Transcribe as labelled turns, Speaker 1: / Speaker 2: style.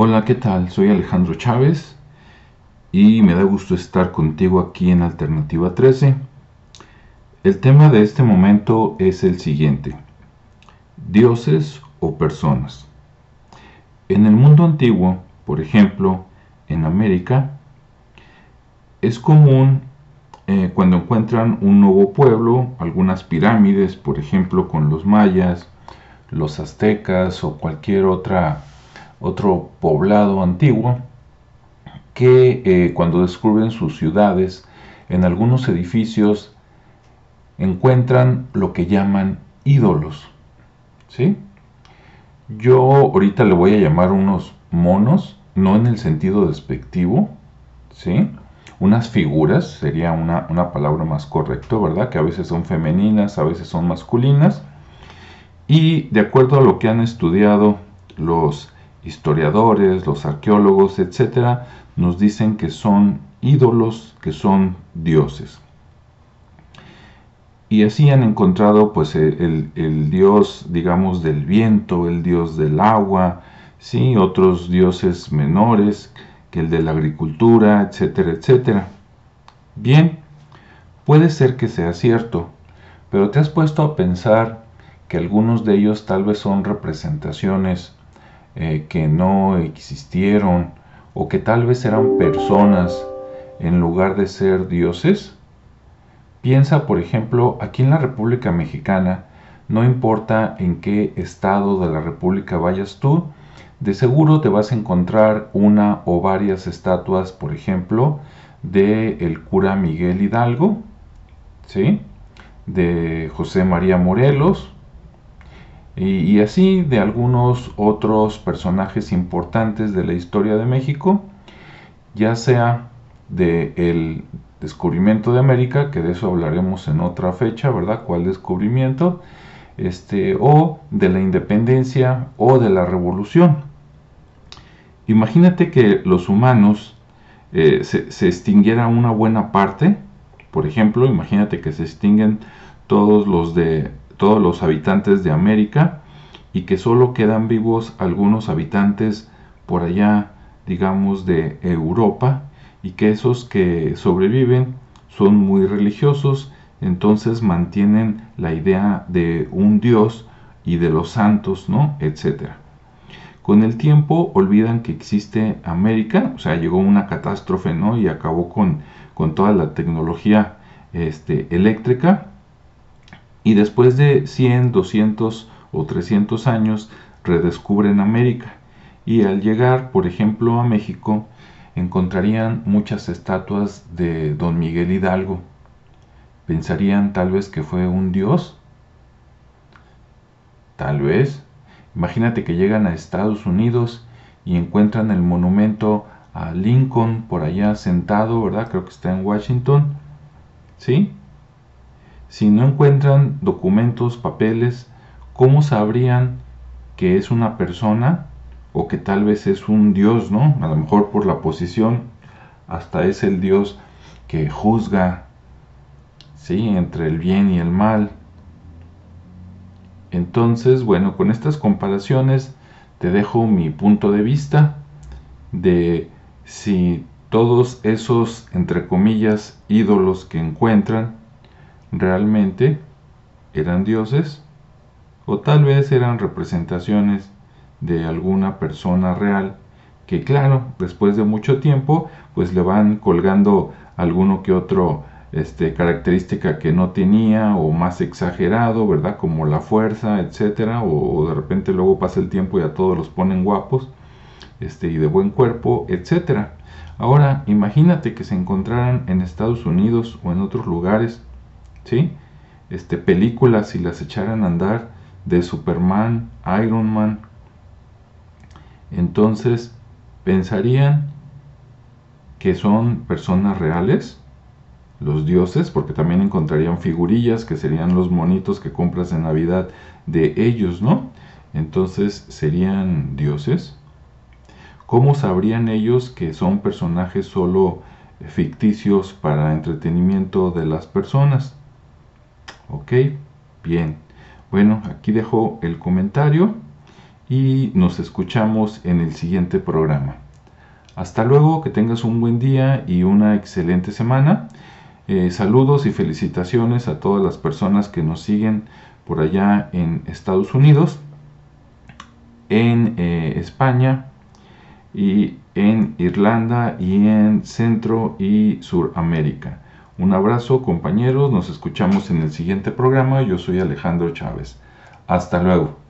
Speaker 1: Hola, ¿qué tal? Soy Alejandro Chávez y me da gusto estar contigo aquí en Alternativa 13. El tema de este momento es el siguiente. Dioses o personas. En el mundo antiguo, por ejemplo, en América, es común eh, cuando encuentran un nuevo pueblo, algunas pirámides, por ejemplo, con los mayas, los aztecas o cualquier otra, otro poblado antiguo, que eh, cuando descubren sus ciudades, en algunos edificios encuentran lo que llaman ídolos. ¿sí? Yo ahorita le voy a llamar unos monos, no en el sentido despectivo, ¿sí? unas figuras, sería una, una palabra más correcta, ¿verdad? Que a veces son femeninas, a veces son masculinas. Y de acuerdo a lo que han estudiado los historiadores, los arqueólogos, etcétera, nos dicen que son ídolos, que son dioses. Y así han encontrado pues el, el, dios, digamos, del viento, el dios del agua, ¿sí? otros dioses menores que el de la agricultura, etcétera, etcétera. Bien, puede ser que sea cierto, pero te has puesto a pensar que algunos de ellos tal vez son representaciones eh, que no existieron o que tal vez eran personas en lugar de ser dioses? Piensa, por ejemplo, aquí en la República Mexicana, no importa en qué estado de la República vayas tú, de seguro te vas a encontrar una o varias estatuas, por ejemplo, de el cura Miguel Hidalgo, ¿sí? de José María Morelos, y, así de algunos otros personajes importantes de la historia de México, ya sea del el descubrimiento de América, que de eso hablaremos en otra fecha, ¿verdad? ¿Cuál descubrimiento? Este, o de la independencia o de la revolución. Imagínate que los humanos eh, se, se, extinguiera una buena parte, por ejemplo, imagínate que se extinguen todos los de todos los habitantes de América y que solo quedan vivos algunos habitantes por allá, digamos, de Europa y que esos que sobreviven son muy religiosos, entonces mantienen la idea de un Dios y de los santos, ¿no? etcétera. Con el tiempo olvidan que existe América, o sea, llegó una catástrofe, ¿no? Y acabó con, con toda la tecnología este, eléctrica y después de 100, 200 o 300 años redescubren América y al llegar, por ejemplo, a México, encontrarían muchas estatuas de don Miguel Hidalgo. Pensarían tal vez que fue un dios. Tal vez. Imagínate que llegan a Estados Unidos y encuentran el monumento a Lincoln por allá sentado, ¿verdad? Creo que está en Washington. ¿Sí? Si no encuentran documentos, papeles, ¿cómo sabrían que es una persona o que tal vez es un dios, ¿no? A lo mejor por la posición, hasta es el dios que juzga, ¿sí? Entre el bien y el mal. Entonces, bueno, con estas comparaciones te dejo mi punto de vista de si todos esos, entre comillas, ídolos que encuentran realmente eran dioses o tal vez eran representaciones de alguna persona real que claro, después de mucho tiempo pues le van colgando alguno que otro este, característica que no tenía o más exagerado, ¿verdad? Como la fuerza, etcétera, o, de repente luego pasa el tiempo y a todos los ponen guapos este, y de buen cuerpo, etcétera. Ahora, imagínate que se encontraran en Estados Unidos o en otros lugares ¿sí? Este, películas y las echaran a andar de Superman, Iron Man, entonces pensarían que son personas reales, los dioses, porque también encontrarían figurillas que serían los monitos que compras en Navidad de ellos, ¿no? Entonces serían dioses. ¿Cómo sabrían ellos que son personajes solo ficticios para entretenimiento de las personas? Ok, bien. Bueno, aquí dejo el comentario y nos escuchamos en el siguiente programa. Hasta luego, que tengas un buen día y una excelente semana. Eh, saludos y felicitaciones a todas las personas que nos siguen por allá en Estados Unidos, en eh, España y en Irlanda y en Centro y Suramérica. Un abrazo compañeros, nos escuchamos en el siguiente programa. Yo soy Alejandro Chávez. Hasta luego.